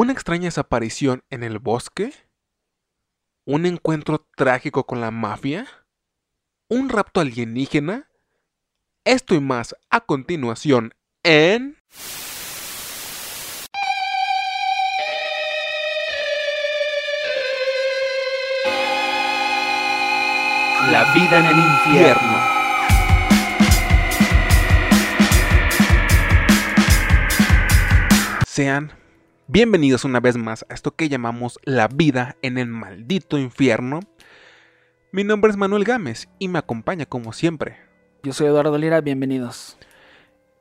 ¿Una extraña desaparición en el bosque? ¿Un encuentro trágico con la mafia? ¿Un rapto alienígena? Esto y más a continuación en... La vida en el infierno. Sean bienvenidos una vez más a esto que llamamos la vida en el maldito infierno. Mi nombre es Manuel Gámez y me acompaña como siempre. Yo soy Eduardo Lira, bienvenidos.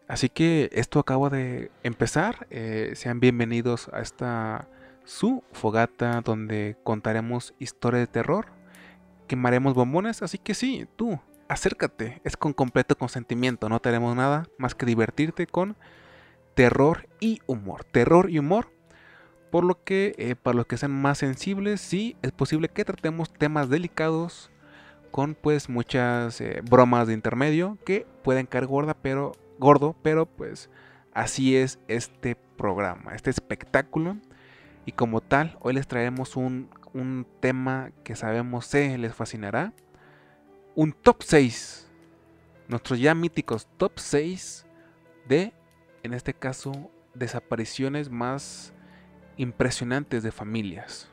Así que esto acaba de empezar. eh, sean bienvenidos a esta su fogata donde contaremos historias de terror, quemaremos bombones. Así que sí, tú, acércate. Es con completo consentimiento. No tenemos nada más que divertirte con terror y humor. Terror y humor. Por lo que eh, para los que sean más sensibles, sí, es posible que tratemos temas delicados con pues muchas eh, bromas de intermedio que pueden caer gorda, pero gordo, pero pues así es este programa, este espectáculo. Y como tal, hoy les traemos un, un tema que sabemos se les fascinará. Un top 6. Nuestros ya míticos top 6 de, en este caso, desapariciones más impresionantes de familias.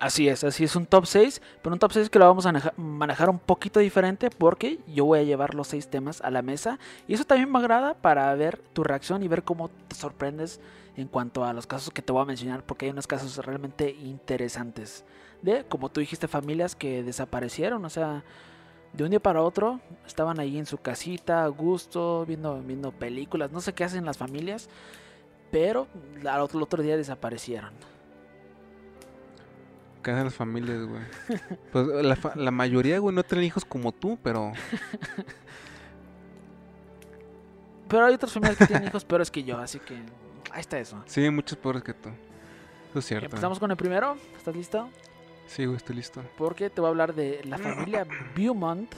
Así es, así es un top 6, pero un top 6 que lo vamos a maneja- manejar un poquito diferente porque yo voy a llevar los 6 temas a la mesa y eso también me agrada para ver tu reacción y ver cómo te sorprendes en cuanto a los casos que te voy a mencionar porque hay unos casos realmente interesantes de, como tú dijiste, familias que desaparecieron, o sea, de un día para otro estaban ahí en su casita, a gusto, viendo, viendo películas, no sé qué hacen las familias, pero al otro, el otro día desaparecieron. ¿Qué hacen las familias, güey? Pues la, fa- la mayoría, güey, no tienen hijos como tú, pero Pero hay otras familias que tienen hijos peores que yo, así que ahí está eso. sí, muchos peores que tú. Eso es cierto. Empezamos con el primero. ¿Estás listo? Sí, güey, estoy listo. Porque te voy a hablar de la familia Beaumont,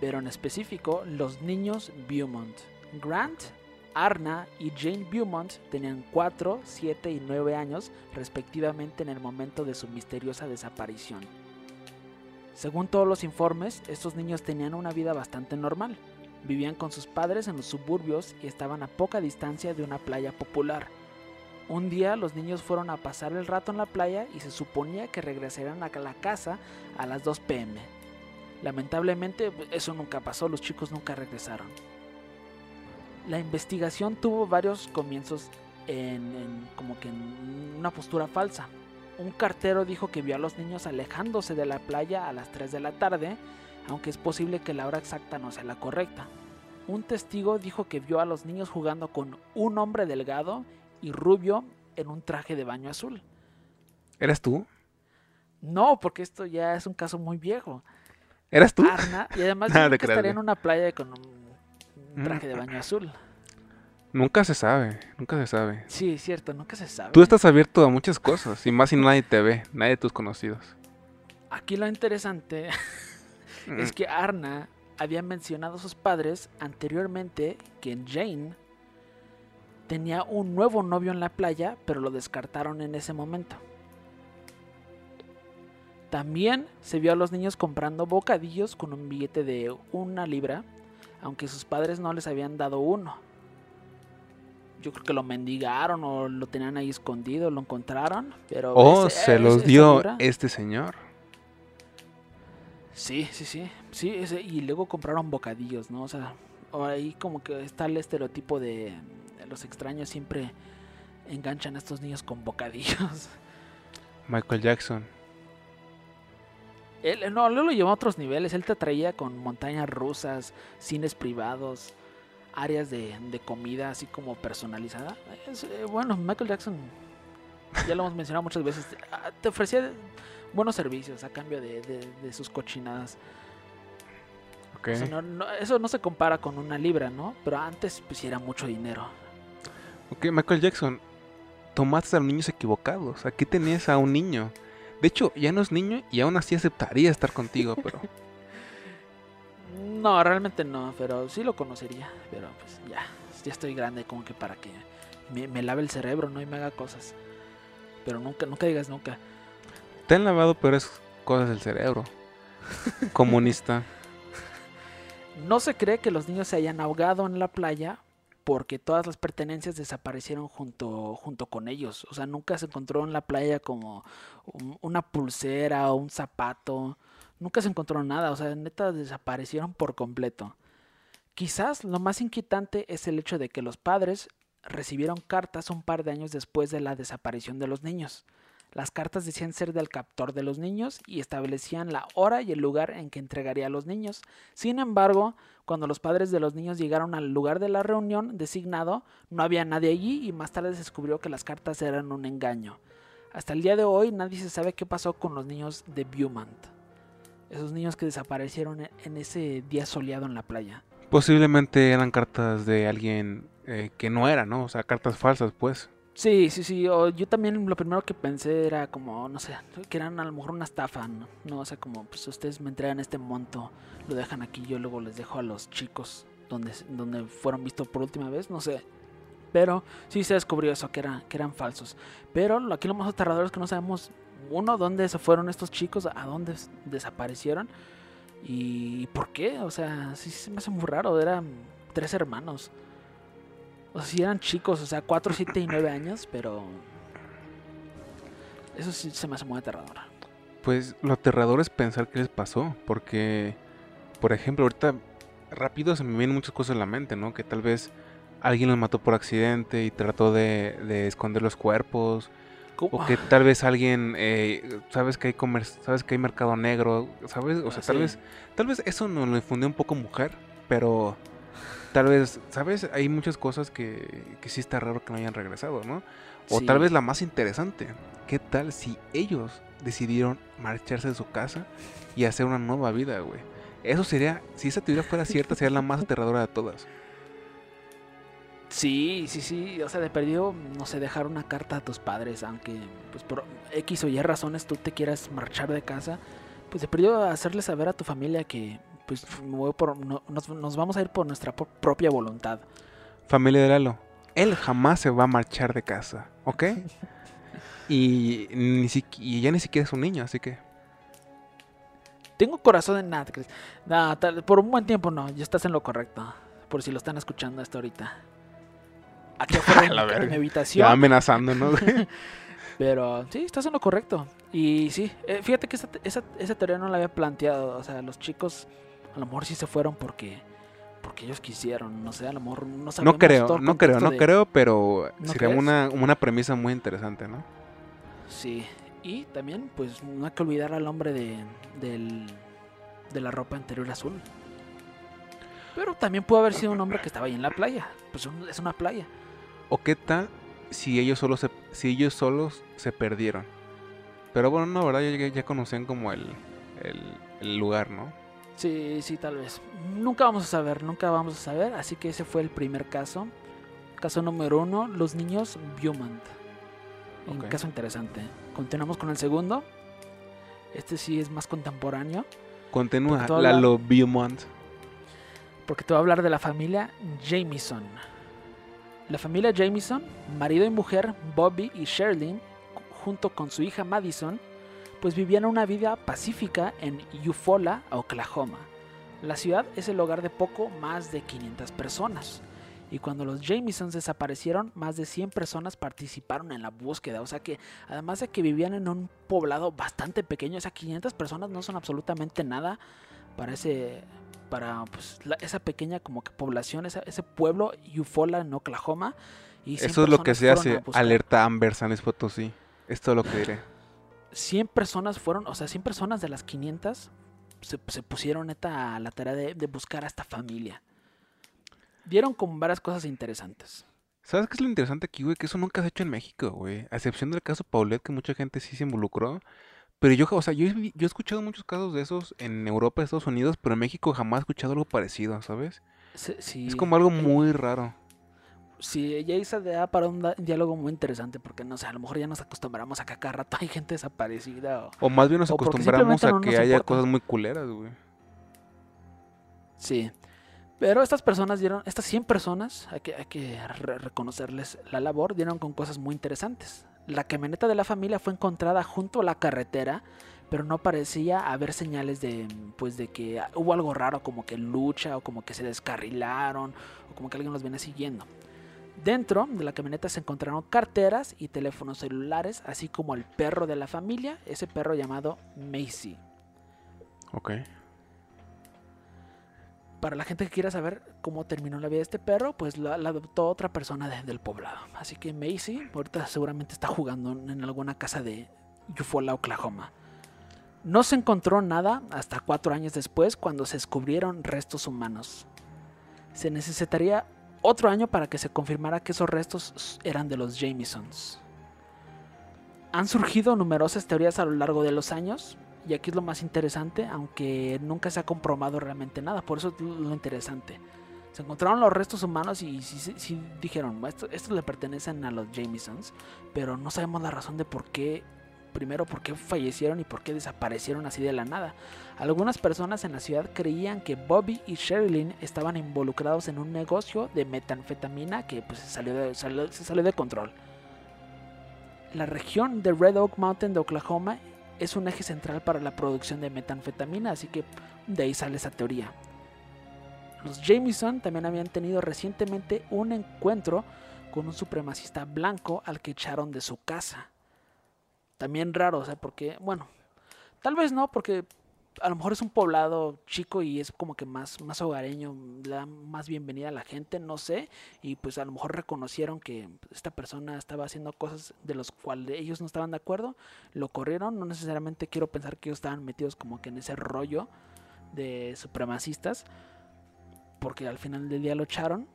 pero en específico los niños Beaumont. Grant, Arna y Jane Beaumont tenían 4, 7 y 9 años respectivamente en el momento de su misteriosa desaparición. Según todos los informes, estos niños tenían una vida bastante normal. Vivían con sus padres en los suburbios y estaban a poca distancia de una playa popular. Un día los niños fueron a pasar el rato en la playa y se suponía que regresarían a la casa a las 2 pm. Lamentablemente eso nunca pasó, los chicos nunca regresaron. La investigación tuvo varios comienzos en, en como que en una postura falsa. Un cartero dijo que vio a los niños alejándose de la playa a las 3 de la tarde, aunque es posible que la hora exacta no sea la correcta. Un testigo dijo que vio a los niños jugando con un hombre delgado y rubio en un traje de baño azul. ¿Eras tú? No, porque esto ya es un caso muy viejo. ¿Eras tú? Arna, y además Nada yo que estaría en una playa con un. Traje de baño azul. Nunca se sabe, nunca se sabe. Sí, es cierto, nunca se sabe. Tú estás abierto a muchas cosas, y más si nadie te ve, nadie de tus conocidos. Aquí lo interesante es que Arna había mencionado a sus padres anteriormente que Jane tenía un nuevo novio en la playa, pero lo descartaron en ese momento. También se vio a los niños comprando bocadillos con un billete de una libra, aunque sus padres no les habían dado uno. Yo creo que lo mendigaron o lo tenían ahí escondido, lo encontraron, pero... O ese- se los dio este señor. Sí, sí, sí. Sí, ese- y luego compraron bocadillos, ¿no? O sea, ahí como que está el estereotipo de, de los extraños siempre enganchan a estos niños con bocadillos. Michael Jackson. Él, no, él lo llevó a otros niveles. Él te traía con montañas rusas, cines privados, áreas de, de comida así como personalizada. Es, eh, bueno, Michael Jackson, ya lo hemos mencionado muchas veces, te ofrecía buenos servicios a cambio de, de- de sus cochinadas. Ok. O sea, no- no- eso no se compara con una libra, ¿no? Pero antes pues era mucho dinero. Ok, Michael Jackson. Tomaste a los niños equivocados. Aquí tenías a un niño. De hecho, ya no es niño y aún así aceptaría estar contigo, pero. No, realmente no, pero sí lo conocería. Pero pues ya, ya estoy grande como que para que me, me lave el cerebro, ¿no? Y me haga cosas. pero nunca, nunca digas nunca. Te han lavado, pero es cosas del cerebro. Comunista. No se cree que los niños se hayan ahogado en la playa porque todas las pertenencias desaparecieron junto, junto con ellos. O sea, nunca se encontró en la playa como un- una pulsera o un zapato. Nunca se encontró nada. O sea, neta desaparecieron por completo. Quizás lo más inquietante es el hecho de que los padres recibieron cartas un par de años después de la desaparición de los niños. Las cartas decían ser del captor de los niños y establecían la hora y el lugar en que entregaría a los niños. Sin embargo, cuando los padres de los niños llegaron al lugar de la reunión designado, no había nadie allí y más tarde se descubrió que las cartas eran un engaño. Hasta el día de hoy nadie se sabe qué pasó con los niños de Beaumont. Esos niños que desaparecieron en- en ese día soleado en la playa. Posiblemente eran cartas de alguien eh, que no era, ¿no? O sea, cartas falsas, pues. Sí, sí, sí. o yo también lo primero que pensé era como, no sé, que eran a lo mejor una estafa, ¿no? O sea, como, pues ustedes me entregan este monto, lo dejan aquí, yo luego les dejo a los chicos donde, donde fueron vistos por última vez, no sé. Pero sí se descubrió eso, que, era, que eran falsos. Pero aquí lo más aterrador es que no sabemos, uno, dónde se fueron estos chicos, a dónde desaparecieron y por qué. O sea, sí se me hace muy raro, eran tres hermanos. O sea, sí eran chicos, o sea, 4, 7 y 9 años, pero. Eso sí se me hace muy aterrador. Pues lo aterrador es pensar qué les pasó, porque, por ejemplo, ahorita rápido se me vienen muchas cosas en la mente, ¿no? Que tal vez alguien los mató por accidente y trató de, de esconder los cuerpos, ¿Cómo? o que tal vez alguien, eh, sabes que hay comer sabes que hay mercado negro, sabes, o sea, Ah, tal sí. vez, tal vez eso nos lo infundió un poco mujer, pero tal vez, sabes, hay muchas cosas que, que sí está raro que no hayan regresado, ¿no? O Sí. tal vez la más interesante, ¿qué tal si ellos decidieron marcharse de su casa y hacer una nueva vida, güey? Eso sería, si esa teoría fuera cierta, sería la más aterradora de todas. Sí, sí, sí. O sea, de perdido, no sé, dejar una carta a tus padres, aunque, pues por X o Y razones tú te quieras marchar de casa. Pues de perdido hacerle saber a tu familia que, pues, me voy por, no- nos, nos vamos a ir por nuestra propia voluntad. Familia de Lalo, él jamás se va a marchar de casa, ¿ok? Y, ni si- y ya ni siquiera es un niño, así que... Tengo corazón en nada, Chris. No, tal- por un buen tiempo no, ya estás en lo correcto. Por si lo están escuchando hasta ahorita. Aquí afuera mi, verga. mi Ya habitación. amenazando, ¿no? Pero sí, estás en lo correcto. Y sí, eh, fíjate que esa, esa, esa teoría no la había planteado. O sea, los chicos a lo mejor sí se fueron porque porque ellos quisieron. No sé, a lo mejor no sabemos no creo, todo el no creo, no de- creo, pero ¿No sería crees? una, una premisa muy interesante, ¿no? Sí. Y también, pues, no hay que olvidar al hombre de, del, de la ropa interior azul. Pero también pudo haber sido un hombre que estaba ahí en la playa. Pues es una playa. ¿O qué tal si ellos solo se, si ellos solos se perdieron? Pero bueno, no, ¿verdad? Ya, ya conocían como el, el, el lugar, ¿no? Sí, sí, tal vez. Nunca vamos a saber, nunca vamos a saber. Así que ese fue el primer caso. Caso número uno, los niños Beaumont. Un caso interesante. Continuamos con el segundo. Este sí es más contemporáneo. Continúa, Lalo Beaumont. Porque te voy a hablar de la familia Jameson. La familia Jameson, marido y mujer Bobby y Sherlyn, junto con su hija Madison, pues vivían una vida pacífica en Eufaula, Oklahoma. La ciudad es el hogar de poco más de 500 personas. Y cuando los Jamesons desaparecieron, más de 100 personas participaron en la búsqueda. O sea que, además de que vivían en un poblado bastante pequeño, o sea, 500 personas no son absolutamente nada para ese, para pues, la- esa pequeña como que población, esa- ese pueblo Eufaula en Oklahoma. Y 100 Eso es lo que se hace, alerta Amber San Potosí. Es todo lo que diré. 100 personas fueron, o sea, 100 personas de las 500 se, se pusieron neta a la tarea de, de buscar a esta familia. Dieron con varias cosas interesantes. ¿Sabes qué es lo interesante aquí, güey? Que eso nunca se ha hecho en México, güey. A excepción del caso Paulette, que mucha gente sí se involucró. Pero yo, o sea, yo, yo he escuchado muchos casos de esos en Europa, Estados Unidos, pero en México jamás he escuchado algo parecido, ¿sabes? Sí, Es como algo muy raro. Sí, ella hizo da para un, diálogo muy interesante porque no sé, a lo mejor ya nos acostumbramos a que cada rato hay gente desaparecida. o- O más bien nos acostumbramos a no que haya importa. cosas muy culeras, güey. Sí. Pero estas personas dieron, estas 100 personas, hay que, hay que re- reconocerles la labor, dieron con cosas muy interesantes. La camioneta de la familia fue encontrada junto a la carretera, pero no parecía haber señales de, pues, de que hubo algo raro, como que lucha o como que se descarrilaron o como que alguien los viene siguiendo. Dentro de la camioneta se encontraron carteras y teléfonos celulares, así como el perro de la familia, ese perro llamado Macy. Ok. Para la gente que quiera saber cómo terminó la vida de este perro, pues la, la adoptó otra persona de- del poblado. Así que Macy ahorita seguramente está jugando en alguna casa de Eufaula, Oklahoma. No se encontró nada hasta cuatro años después cuando se descubrieron restos humanos. Se necesitaría otro año para que se confirmara que esos restos eran de los Jamisons. Han surgido numerosas teorías a lo largo de los años, y aquí es lo más interesante, aunque nunca se ha comprobado realmente nada, por eso es lo interesante. Se encontraron los restos humanos y sí, dijeron, "Esto- estos le pertenecen a los Jamisons, pero no sabemos la razón de por qué, primero por qué fallecieron y por qué desaparecieron así de la nada. Algunas personas en la ciudad creían que Bobby y Sherilyn estaban involucrados en un negocio de metanfetamina que pues, se, salió de, se salió de control. La región de Red Oak Mountain de Oklahoma es un eje central para la producción de metanfetamina, así que de ahí sale esa teoría. Los Jameson también habían tenido recientemente un encuentro con un supremacista blanco al que echaron de su casa. También raro, o sea, porque, bueno, tal vez no, porque a lo mejor es un poblado chico y es como que más, más hogareño, le da más bienvenida a la gente, no sé, y pues a lo mejor reconocieron que esta persona estaba haciendo cosas de los cuales ellos no estaban de acuerdo, lo corrieron, no necesariamente quiero pensar que ellos estaban metidos como que en ese rollo de supremacistas, porque al final del día lo echaron.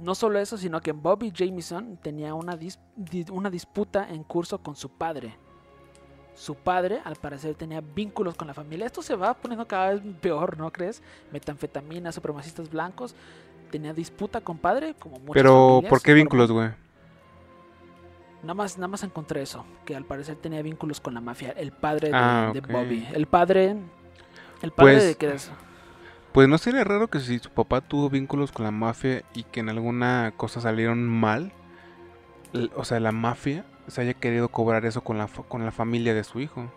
No solo eso, sino que Bobby Jameson tenía una, dis- una disputa en curso con su padre. Su padre, al parecer, tenía vínculos con la familia. Esto se va poniendo cada vez peor, ¿no crees? Metanfetamina, supremacistas blancos. Tenía disputa con padre, como muchas Pero, familias, ¿por qué vínculos, güey? Nada más, nada más encontré eso, que al parecer tenía vínculos con la mafia. El padre de, Ah, de. Bobby. El padre... El padre Pues, de que... es- Pues no sería raro que si su papá tuvo vínculos con la mafia y que en alguna cosa salieron mal, o sea, la mafia se haya querido cobrar eso con la, con la familia de su hijo.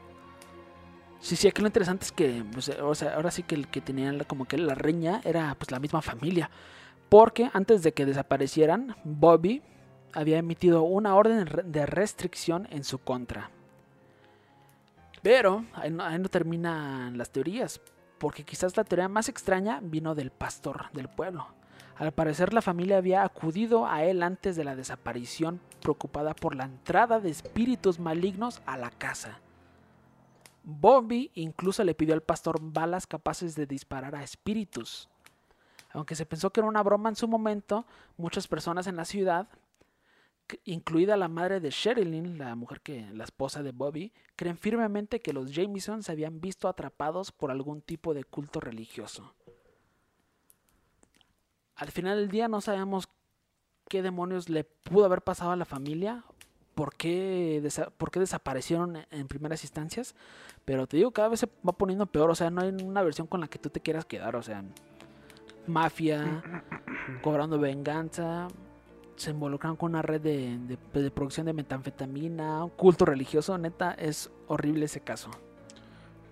Sí, sí, aquí lo interesante es que, pues, eh, o sea, ahora sí que el que tenía como que la reña era pues la misma familia. Porque antes de que desaparecieran, Bobby había emitido una orden de restricción en su contra. Pero ahí no terminan las teorías, porque quizás la teoría más extraña vino del pastor del pueblo. Al parecer la familia había acudido a él antes de la desaparición, preocupada por la entrada de espíritus malignos a la casa. Bobby incluso le pidió al pastor balas capaces de disparar a espíritus. Aunque se pensó que era una broma en su momento, muchas personas en la ciudad, incluida la madre de Sherilyn, la mujer que la esposa de Bobby, creen firmemente que los Jameson se habían visto atrapados por algún tipo de culto religioso. Al final del día no sabemos qué demonios le pudo haber pasado a la familia, por qué, por qué desaparecieron en primeras instancias, pero te digo, cada vez se va poniendo peor, o sea, no hay una versión con la que tú te quieras quedar, o sea, mafia, cobrando venganza, se involucran con una red de, de- de producción de metanfetamina, un culto religioso, neta, es horrible ese caso.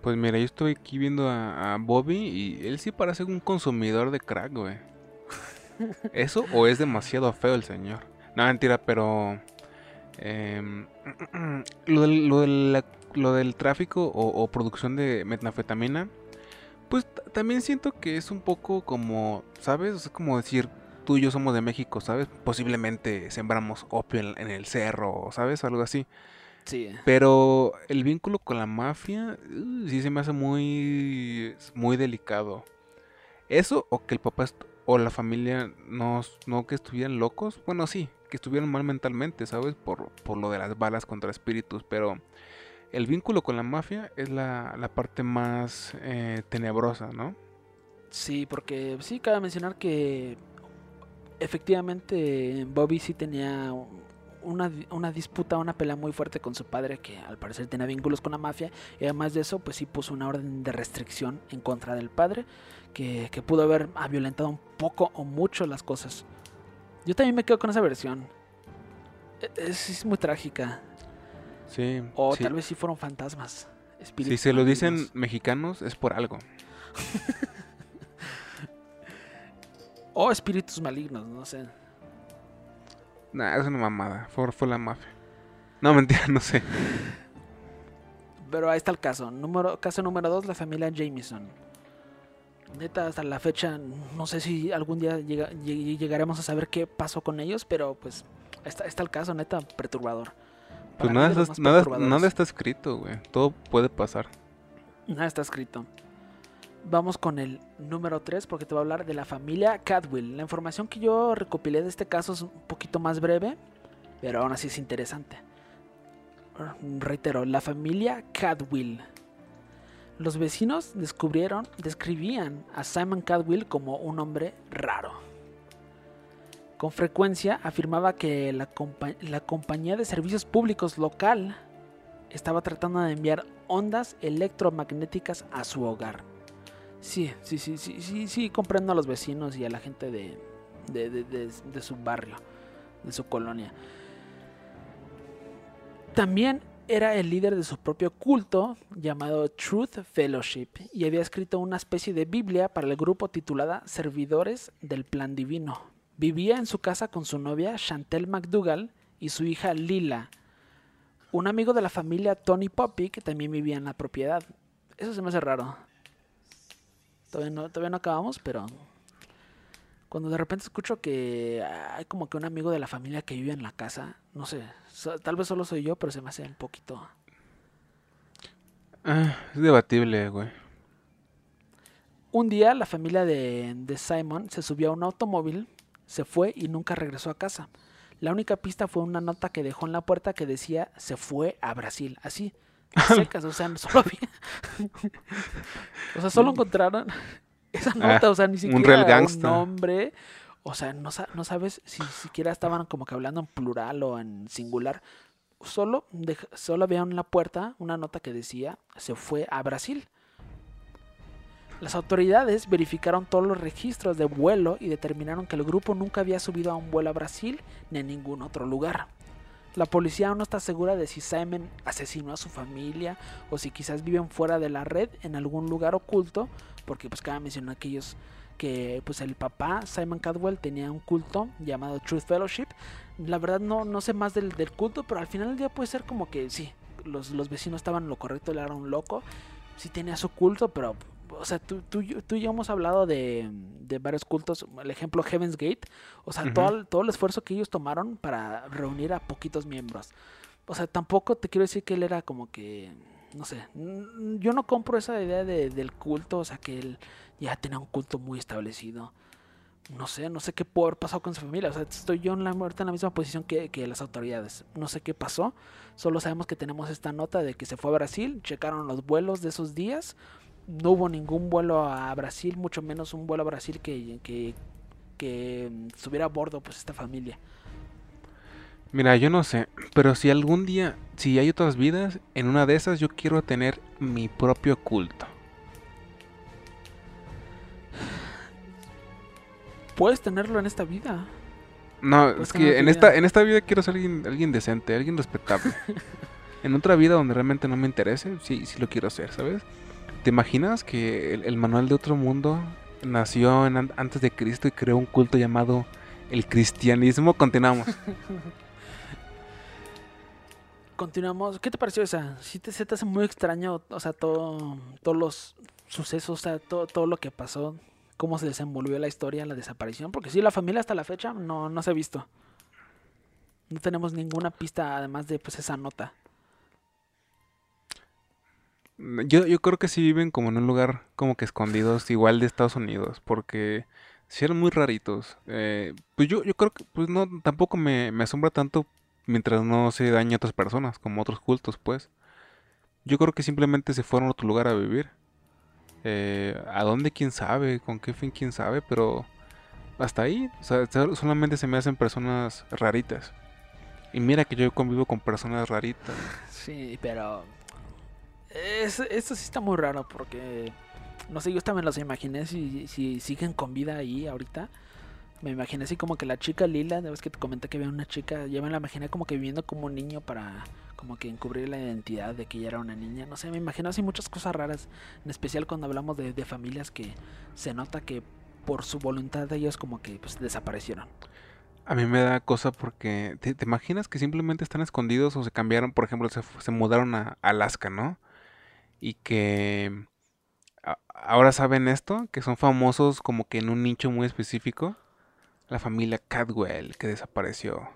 Pues mira, yo estoy aquí viendo a, a Bobby y él sí parece un consumidor de crack, güey. ¿Eso o es demasiado feo el señor? No, mentira, pero... em, lo, del, lo, del, la- lo del tráfico o, o producción de metanfetamina, pues también siento que es un poco como, ¿sabes? Es como decir, tú y yo somos de México, ¿sabes? Posiblemente sembramos opio en, en el cerro, ¿sabes? Algo así. Sí, Pero el vínculo con la mafia uh, sí se me hace muy, muy delicado. Eso o que el papá o la familia no, no que estuvieran locos. Bueno, sí, que estuvieran mal mentalmente, ¿sabes? Por, por lo de las balas contra espíritus. Pero el vínculo con la mafia es la, la parte más eh, tenebrosa, ¿no? sí, porque sí cabe mencionar que efectivamente Bobby sí tenía una, una disputa, una pelea muy fuerte con su padre que al parecer tenía vínculos con la mafia y además de eso pues sí puso una orden de restricción en contra del padre que, que pudo haber violentado un poco o mucho las cosas. Yo también me quedo con esa versión. E- Es, es muy trágica. Sí. O sí. tal vez sí fueron fantasmas. Si se lo dicen mexicanos es por algo. O espíritus malignos, no sé. Nah, es una mamada. Fue, fue la mafia. No, mentira, no sé. Pero ahí está el caso. Número, caso número 2, la familia Jameson. Neta, hasta la fecha, no sé si algún día llega- lleg- llegaremos a saber qué pasó con ellos, pero pues está, está el caso, neta, perturbador. Pues Para nada, está- nada, nada está escrito, güey. Todo puede pasar. Nada está escrito. Vamos con el número 3 porque te voy a hablar de la familia Cadwell. La información que yo recopilé de este caso es un poquito más breve, pero aún así es interesante. Reitero, la familia Cadwell. Los vecinos descubrieron, describían a Simon Cadwell como un hombre raro. Con frecuencia afirmaba que la, la compañía de servicios públicos local estaba tratando de enviar ondas electromagnéticas a su hogar. Sí, sí, sí, sí, sí, sí, comprendo a los vecinos y a la gente de, de, de- de- de su barrio, de su colonia. También era el líder de su propio culto llamado Truth Fellowship y había escrito una especie de Biblia para el grupo titulada Servidores del Plan Divino. Vivía en su casa con su novia Chantel McDougall y su hija Lila, un amigo de la familia Tony Poppy que también vivía en la propiedad. Eso se me hace raro. Todavía no, todavía no acabamos, pero cuando de repente escucho que hay como que un amigo de la familia que vive en la casa, no sé, so- tal vez solo soy yo, pero se me hace un poquito... Ah, es debatible, güey. Un día la familia de, de Simon se subió a un automóvil, se fue y nunca regresó a casa. La única pista fue una nota que dejó en la puerta que decía se fue a Brasil. Así, secas, o sea, solo había... o sea, solo encontraron esa nota, o sea, ni un siquiera un, gangsta. nombre. O sea, no, sa- no sabes si siquiera estaban como que hablando en plural o en singular. Solo, solo había en la puerta una nota que decía se fue a Brasil. Las autoridades verificaron todos los registros de vuelo y determinaron que el grupo nunca había subido a un vuelo a Brasil ni a ningún otro lugar. La policía aún no está segura de si Simon asesinó a su familia o si quizás viven fuera de la red en algún lugar oculto, porque pues cabe mencionar que ellos que pues el papá Simon Cadwell tenía un culto llamado Truth Fellowship. La verdad no, no sé más del, del culto, pero al final del día puede ser como que sí, los, los vecinos estaban en lo correcto, él era un loco, sí tenía su culto, pero o sea, tú, tú, tú y yo hemos hablado de, de varios cultos, el ejemplo Heaven's Gate, o sea, todo, el- todo el esfuerzo que ellos tomaron para reunir a poquitos miembros. O sea, tampoco te quiero decir que él era como que, no sé, yo no compro esa idea de- del culto, o sea, que él ya tenía un culto muy establecido. No sé, no sé qué pudo haber pasado con su familia. O sea, estoy yo en la, ahorita en la misma posición que, que las autoridades. No sé qué pasó. Solo sabemos que tenemos esta nota de que se fue a Brasil, checaron los vuelos de esos días. No hubo ningún vuelo a Brasil, mucho menos un vuelo a Brasil que, que, que mm, estuviera a bordo pues esta familia. Mira, yo no sé, pero si algún día, si hay otras vidas, en una de esas yo quiero tener mi propio culto. Puedes tenerlo en esta vida. No, es que en esta, en esta vida quiero ser alguien, alguien decente, alguien respetable. en otra vida donde realmente no me interese, sí, sí lo quiero hacer, ¿sabes? ¿Te imaginas que el, manual de otro mundo nació antes de Cristo y creó un culto llamado el cristianismo? Continuamos. Continuamos. ¿Qué te pareció esa? ¿Sí te, te hace muy extraño, o sea, todo, todos los sucesos, o sea, todo, todo lo que pasó, cómo se desenvolvió la historia, la desaparición? Porque sí, la familia hasta la fecha no, no se ha visto. No tenemos ninguna pista además de pues esa nota. Yo, yo creo que sí viven como en un lugar como que escondidos, igual de Estados Unidos, porque sí eran muy raritos. Eh, pues yo, yo creo que pues no, tampoco me, me asombra tanto mientras no se dañe a otras personas, como otros cultos, pues. Yo creo que simplemente se fueron a otro lugar a vivir. Eh, ¿a dónde? ¿Quién sabe? ¿Con qué fin? ¿Quién sabe? Pero hasta ahí, solamente se me hacen personas raritas. Y mira que yo convivo con personas raritas. Sí, pero... Es, esto sí está muy raro porque... No sé, yo también los imaginé si, si siguen con vida ahí ahorita. Me imaginé así como que la chica Lila, de vez que te comenté que había una chica, yo me la imaginé como que viviendo como un niño para como que encubrir la identidad de que ella era una niña. No sé, me imagino así muchas cosas raras, en especial cuando hablamos de, familias que se nota que por su voluntad de ellos como que pues desaparecieron. A mí me da cosa porque ¿te, imaginas que simplemente están escondidos o se cambiaron, por ejemplo, se mudaron a Alaska, ¿no? Y que ahora saben esto, que son famosos como que en un nicho muy específico. La familia Cadwell que desapareció.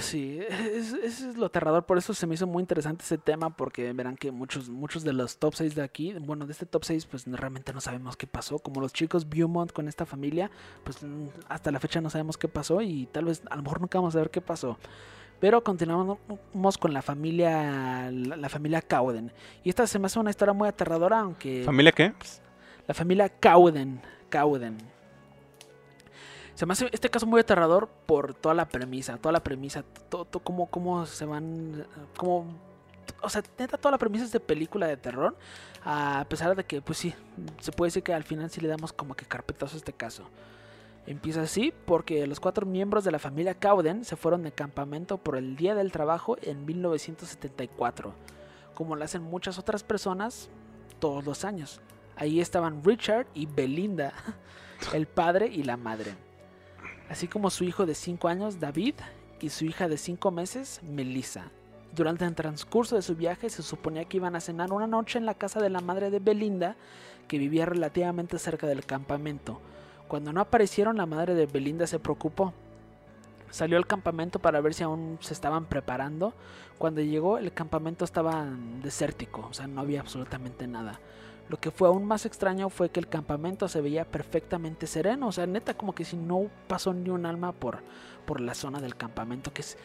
Sí, es- eso es lo aterrador, por eso se me hizo muy interesante ese tema, porque verán que muchos, muchos de los top 6 de aquí, bueno, de este top 6, pues realmente no sabemos qué pasó, como los chicos Beaumont con esta familia, pues hasta la fecha no sabemos qué pasó y tal vez a lo mejor nunca vamos a ver qué pasó. Pero continuamos con la familia, la, la familia Cowden. Y esta se me hace una historia muy aterradora, aunque... ¿Familia qué? La familia Cowden. Cowden. Se me hace este caso muy aterrador por toda la premisa, toda la premisa, todo, todo cómo, cómo se van, cómo, o sea, neta toda la premisa es de película de terror, a pesar de que, pues sí, se puede decir que al final sí le damos como que carpetazo a este caso. Empieza así porque los cuatro miembros de la familia Cowden se fueron de campamento por el Día del Trabajo en 1974, como lo hacen muchas otras personas todos los años. Ahí estaban Richard y Belinda, el padre y la madre, así como su hijo de 5 años, David, y su hija de 5 meses, Melissa. Durante el transcurso de su viaje se suponía que iban a cenar una noche en la casa de la madre de Belinda, que vivía relativamente cerca del campamento. Cuando no aparecieron, la madre de Belinda se preocupó. Salió al campamento para ver si aún se estaban preparando. Cuando llegó, el campamento estaba desértico, o sea, no había absolutamente nada. Lo que fue aún más extraño fue que el campamento se veía perfectamente sereno, o sea, neta como que si no pasó ni un alma por, por la zona del campamento, que es,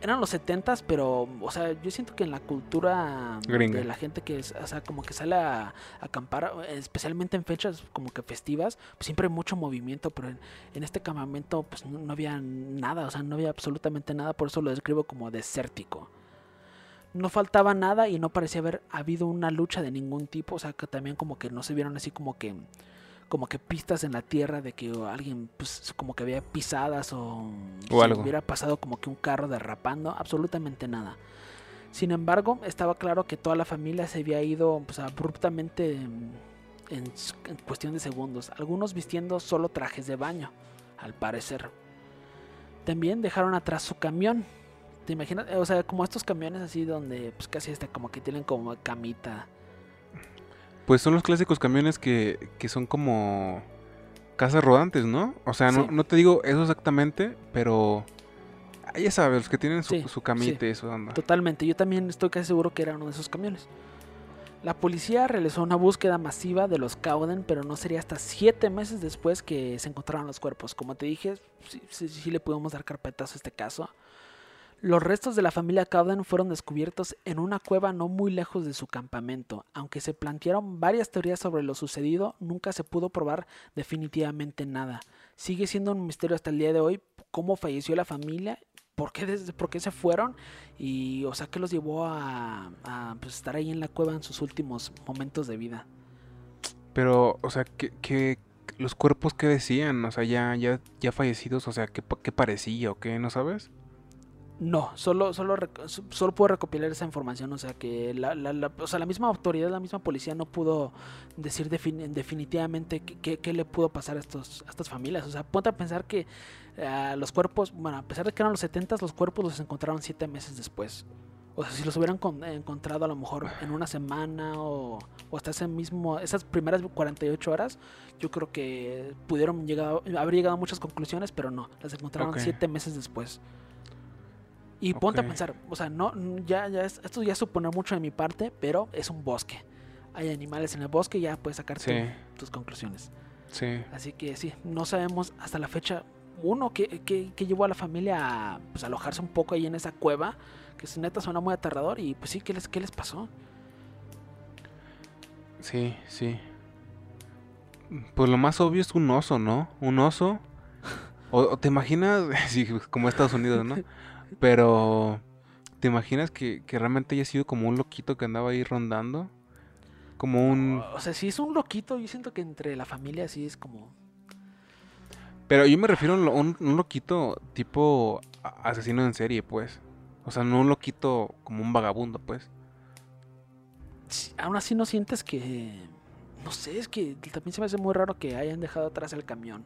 eran los setentas, pero, o sea, yo siento que en la cultura Gringa. de la gente que, es, o sea, como que sale a, a acampar, especialmente en fechas como que festivas, pues siempre hay mucho movimiento, pero en, en este campamento pues no, no había nada, o sea, no había absolutamente nada, por eso lo describo como desértico no faltaba nada y no parecía haber habido una lucha de ningún tipo, o sea, que también como que no se vieron así como que como que pistas en la tierra de que alguien pues como que había pisadas o, O si algo. hubiera pasado como que un carro derrapando, absolutamente nada. Sin embargo, estaba claro que toda la familia se había ido pues, abruptamente en, en cuestión de segundos, algunos vistiendo solo trajes de baño, al parecer. También dejaron atrás su camión. ¿Te imaginas? O sea, como estos camiones así donde pues casi hasta como que tienen como camita. Pues son los clásicos camiones que, que son como casas rodantes, ¿no? O sea, no, Sí. no te digo eso exactamente, pero ya sabes, los que tienen su, Sí, su camita sí. y eso anda. Totalmente, yo también estoy casi seguro que era uno de esos camiones. La policía realizó una búsqueda masiva de los Cowden, pero no sería hasta siete meses después que se encontraron los cuerpos. Como te dije, sí, sí- sí le pudimos dar carpetazo a este caso. Los restos de la familia Cowden fueron descubiertos en una cueva no muy lejos de su campamento. Aunque se plantearon varias teorías sobre lo sucedido, nunca se pudo probar definitivamente nada. Sigue siendo un misterio hasta el día de hoy cómo falleció la familia, por qué, por qué se fueron y, o sea, qué los llevó a, a, pues, estar ahí en la cueva en sus últimos momentos de vida. Pero, o sea, ¿qué, los cuerpos qué decían? O sea, ya, ya, ya fallecidos, o sea, ¿qué, qué parecía o qué? ¿No sabes? No, solo, solo, solo puedo recopilar esa información, o sea que la, la, la- o sea, la misma autoridad, la misma policía no pudo decir defini- definitivamente qué, le pudo pasar a, estos, a estas familias. O sea, ponte a pensar que eh, los cuerpos, bueno, a pesar de que eran los 70, los cuerpos los encontraron siete meses después. O sea, si los hubieran con- encontrado a lo mejor en una semana o, o hasta ese mismo, esas primeras 48 horas, yo creo que pudieron llegar, haber llegado a muchas conclusiones, pero no, las encontraron Ok. siete meses después. Y ponte a pensar, o sea, no, ya, ya es- esto ya es suponer mucho de mi parte, pero es un bosque. Hay animales en el bosque, ya puedes sacar tu- tus conclusiones. sí. Así que sí, no sabemos hasta la fecha, uno, que, que, que llevó a la familia a pues, alojarse un poco ahí en esa cueva, que es neta suena muy aterrador, y pues sí, ¿qué les, qué les pasó? Sí, sí. Pues lo más obvio es un oso, ¿no? Un oso. O, o te imaginas, sí, como Estados Unidos, ¿no? Pero, ¿te imaginas que, que realmente haya sido como un loquito que andaba ahí rondando? Como un... O sea, si es un loquito, yo siento que entre la familia sí es como... Pero yo me refiero a un, un- loquito tipo asesino en serie, pues. O sea, no un loquito como un vagabundo, pues. sí, Aún así no sientes que... No sé, es que también se me hace muy raro que hayan dejado atrás el camión.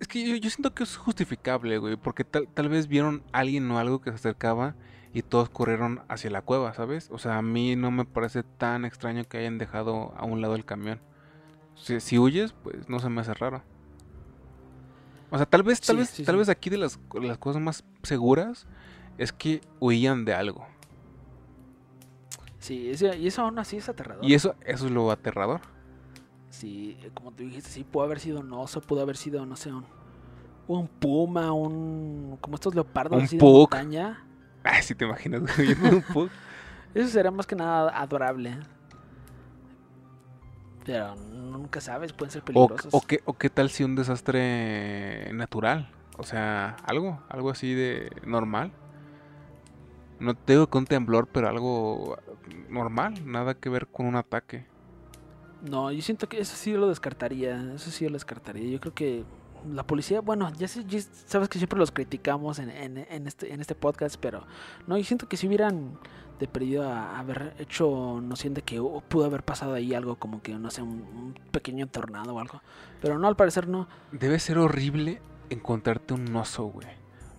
Es que yo, yo siento que es justificable, güey, porque tal, tal vez vieron a alguien o algo que se acercaba y todos corrieron hacia la cueva, ¿sabes? O sea, a mí no me parece tan extraño que hayan dejado a un lado el camión. Si, si huyes, pues no se me hace raro. O sea, tal vez, tal Sí, vez, sí, tal sí. vez aquí de las, las cosas más seguras es que huían de algo. Sí, y eso aún así es aterrador. Y eso, eso es lo aterrador. Sí, eh, como tú dijiste, sí, pudo haber sido un oso, pudo haber sido, no sé, un, un puma, un... como estos leopardos Un así de montaña. Ay, si te imaginas, un pug. Eso sería más que nada adorable. Pero nunca sabes, pueden ser O, peligrosos. o qué, o qué tal si un desastre natural. O sea, algo, algo así de normal. No te digo que un temblor, pero algo normal, nada que ver con un ataque. No, yo siento que eso sí lo descartaría, eso sí lo descartaría. Yo creo que la policía, bueno, ya, sé- sabes que siempre los criticamos en, en- en este, en este podcast, pero no, yo siento que si hubieran de perdido a haber hecho noción de que pudo haber pasado ahí algo como que, no sé, un, pequeño tornado o algo. Pero no, al parecer no. Debe ser horrible encontrarte un oso, güey.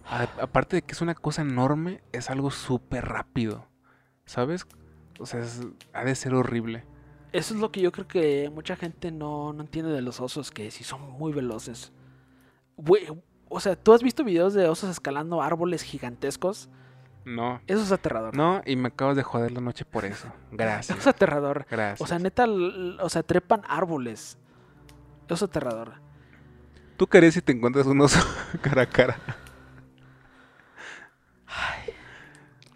Aparte de que es una cosa enorme, es algo súper rápido. ¿Sabes? O sea, ha de ser horrible. Eso es lo que yo creo que mucha gente no, no entiende de los osos, que sí son muy veloces. Güey, o sea, ¿tú has visto videos de osos escalando árboles gigantescos? No. Eso es aterrador. No, y me acabas de joder la noche por eso. Eso Gracias. es aterrador. Gracias. O sea, neta, o sea, trepan árboles. Eso es aterrador. ¿Tú qué harías si te encuentras un oso cara a cara?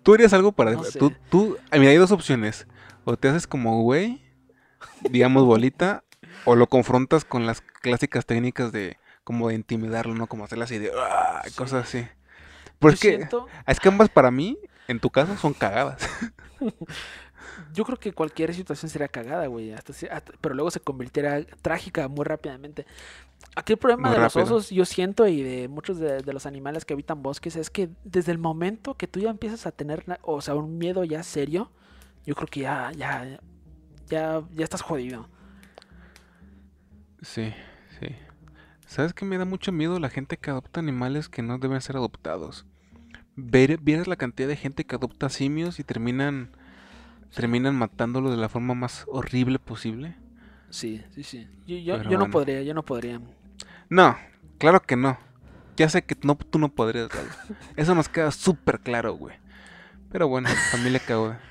¿Tú harías algo para... No sé. Tú, tú... Mira, hay dos opciones. O te haces como güey, digamos bolita, o lo confrontas con las clásicas técnicas de... Como de intimidarlo, ¿no? Como hacerle así de... "Ah", Sí. Cosas así. Pues yo es que... siento, Es que ambas para mí, en tu caso, son cagadas. yo creo que cualquier situación sería cagada, güey. hasta pero luego se convirtiera trágica muy rápidamente. Aquí el problema Muy de los osos, yo siento, y de muchos de, de los animales que habitan bosques, es que desde el momento que tú ya empiezas a tener, o sea, un miedo ya serio, yo creo que ya, ya, ya, ya estás jodido. Sí, sí. ¿Sabes qué me da mucho miedo la gente que adopta animales que no deben ser adoptados? Ver, vieras la cantidad de gente que adopta simios y terminan terminan matándolos de la forma más horrible posible. Sí, sí, sí. Yo, yo, no podría, yo no podría. No, claro que no. Ya sé que no, tú no podrías. Eso nos queda súper claro, güey. Pero bueno, familia Cauda.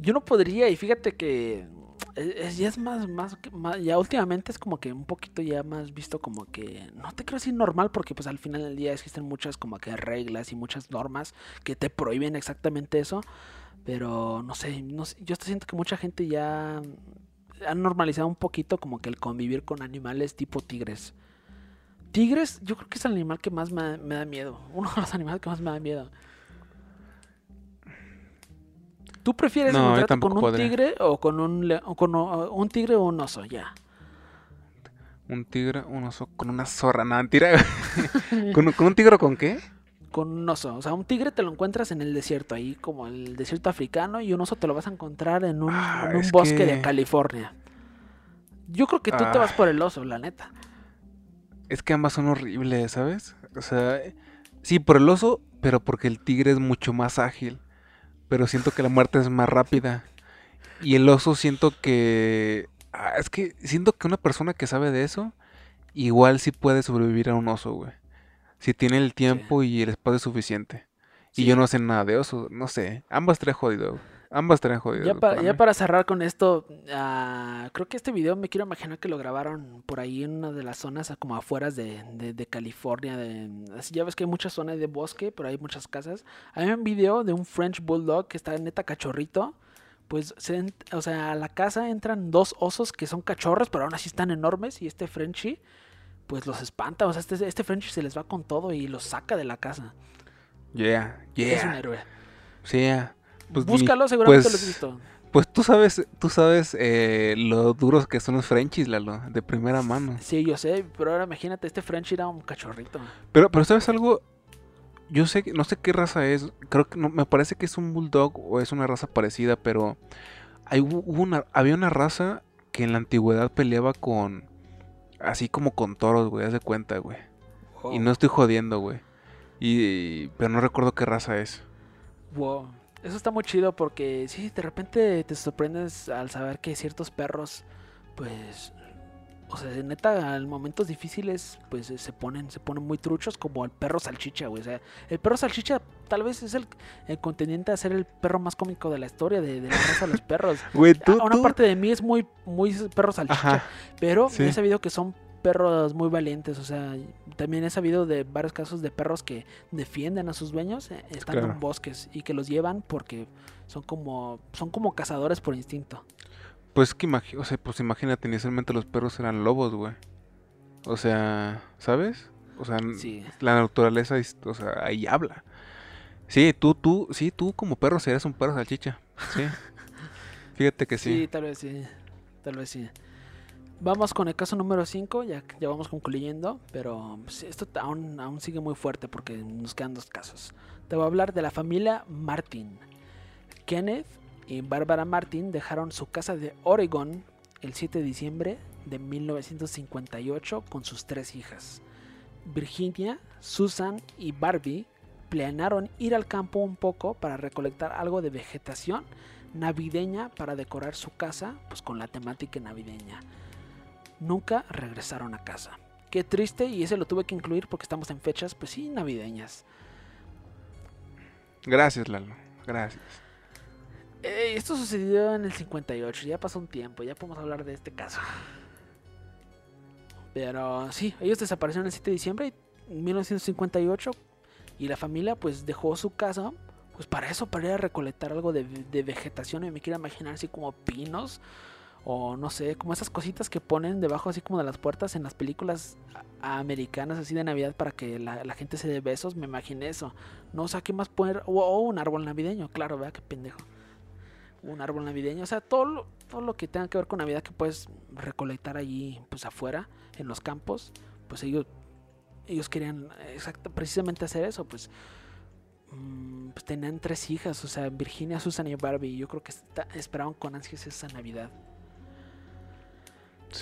Yo no podría, y fíjate que es, es- ya es más, más, más- ya últimamente es como que un poquito ya más visto como que, no te quiero decir normal, porque pues al final del día existen muchas como que reglas y muchas normas que te prohíben exactamente eso, pero no sé, no sé, yo siento que mucha gente ya ha normalizado un poquito como que el convivir con animales tipo tigres. Tigres, yo creo que es el animal que más me, me da miedo, uno de los animales que más me da miedo. ¿Tú prefieres No, encontrarte con un podría. tigre o con un o con un tigre o un oso? Ya. Un tigre, un oso con una zorra. No, mentira. ¿Con, ¿Con un tigre o con qué? Con un oso. O sea, un tigre te lo encuentras en el desierto, ahí como el desierto africano, y un oso te lo vas a encontrar en un, Ah, en un es bosque de California. Yo creo que tú te Ah. vas por el oso, la neta. Es que ambas son horribles, ¿sabes? O sea, sí, por el oso, pero porque el tigre es mucho más ágil. Pero siento que la muerte es más rápida. Y el oso siento que... ah, es que siento que una persona que sabe de eso, igual sí puede sobrevivir a un oso, güey. Si tiene el tiempo y el espacio suficiente. Y yo no sé nada de oso, no sé. Ambas traen jodido. güey. Ambas traen jodido. Ya, para ya mí. para cerrar con esto, ah, creo que este video me quiero imaginar que lo grabaron por ahí en una de las zonas ah, como afueras de, de- de California. De, así ya ves que hay muchas zonas de bosque, pero hay muchas casas. Hay un video de un French Bulldog que está neta cachorrito. Pues, se o sea, a la casa entran dos osos que son cachorros, pero aún así están enormes. Y este Frenchie, pues los espanta. O sea, este, este Frenchie se les va con todo y los saca de la casa. Yeah, Es un yeah. héroe. Sí, yeah. Pues Búscalo, seguramente pues- lo has visto. Pues tú sabes, tú sabes eh, lo duros que son los Frenchies, Lalo, de primera mano. Sí, yo sé, pero ahora imagínate, este Frenchie era un cachorrito. Pero, pero ¿sabes algo? Yo sé, que- no sé qué raza es. Creo que no, me parece que es un bulldog o es una raza parecida, pero hay, hu- hubo una, había una raza que en la antigüedad peleaba con, así como con toros, güey, haz de cuenta, güey. Y no estoy jodiendo, güey. Y, pero no recuerdo qué raza es. Wow. Eso está muy chido porque sí, de repente te sorprendes al saber que ciertos perros, pues, o sea, neta, en momentos difíciles, pues se ponen, se ponen muy truchos como el perro salchicha, güey. O sea, el perro salchicha tal vez es el, el contendiente a ser el perro más cómico de la historia de, de la raza de los perros. Güey, tú, Una tú- parte de mí es muy, muy perro salchicha. Ajá. Pero Sí. he sabido que son perros muy valientes, o sea, también he sabido de varios casos de perros que defienden a sus dueños eh, estando Claro. en bosques y que los llevan porque son como son como cazadores por instinto. Pues que o sea, pues imagínate, inicialmente los perros eran lobos, güey. O sea, ¿sabes? O sea, Sí. la naturaleza, o sea, ahí habla. Sí, tú, tú, sí, tú como perro serías un perro salchicha. Sí. Fíjate que sí, sí. tal vez sí. Tal vez sí. Vamos con el caso número 5, ya, ya vamos concluyendo, pero esto aún, aún sigue muy fuerte porque nos quedan dos casos. Te voy a hablar de la familia Martin. Kenneth y Barbara Martin dejaron su casa de Oregon el 7 de diciembre de 1958 con sus tres hijas. Virginia, Susan y Barbie planearon ir al campo un poco para recolectar algo de vegetación navideña para decorar su casa pues con la temática navideña. Nunca regresaron a casa. Qué triste y ese lo tuve que incluir porque estamos en fechas pues sí navideñas. Gracias, Lalo. Gracias. Eh, esto sucedió en el 58, ya pasó un tiempo, ya podemos hablar de este caso. Pero sí, ellos desaparecieron el 7 de diciembre de 1958 y la familia pues dejó su casa pues para eso, para ir a recolectar algo de, de vegetación y me quiero imaginar así como pinos o no sé, como esas cositas que ponen debajo así como de las puertas en las películas americanas así de Navidad para que la, gente se dé besos, me imaginé eso. No, o sea, ¿qué más poner? O, un árbol navideño, claro, vea qué pendejo. Un árbol navideño, o sea, todo lo, todo lo que tenga que ver con Navidad que puedes recolectar allí, pues afuera, en los campos, pues ellos, ellos querían precisamente hacer eso, pues, mm, pues tenían tres hijas, o sea, Virginia, Susan y Barbie, yo creo que esperaban con ansias esa Navidad.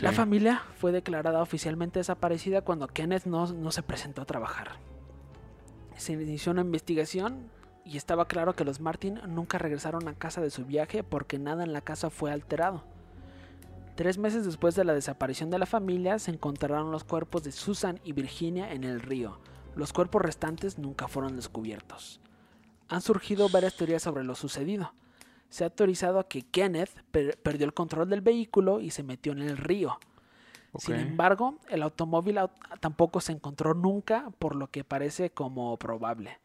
La familia fue declarada oficialmente desaparecida cuando Kenneth no, no se presentó a trabajar. Se inició una investigación y estaba claro que los Martin nunca regresaron a casa de su viaje porque nada en la casa fue alterado. Tres meses después de la desaparición de la familia se encontraron los cuerpos de Susan y Virginia en el río. Los cuerpos restantes nunca fueron descubiertos. Han surgido varias teorías sobre lo sucedido. Se ha teorizado a que Kenneth per- perdió el control del vehículo y se metió en el río. Sin embargo, el automóvil au- tampoco se encontró nunca, por lo que parece como probable.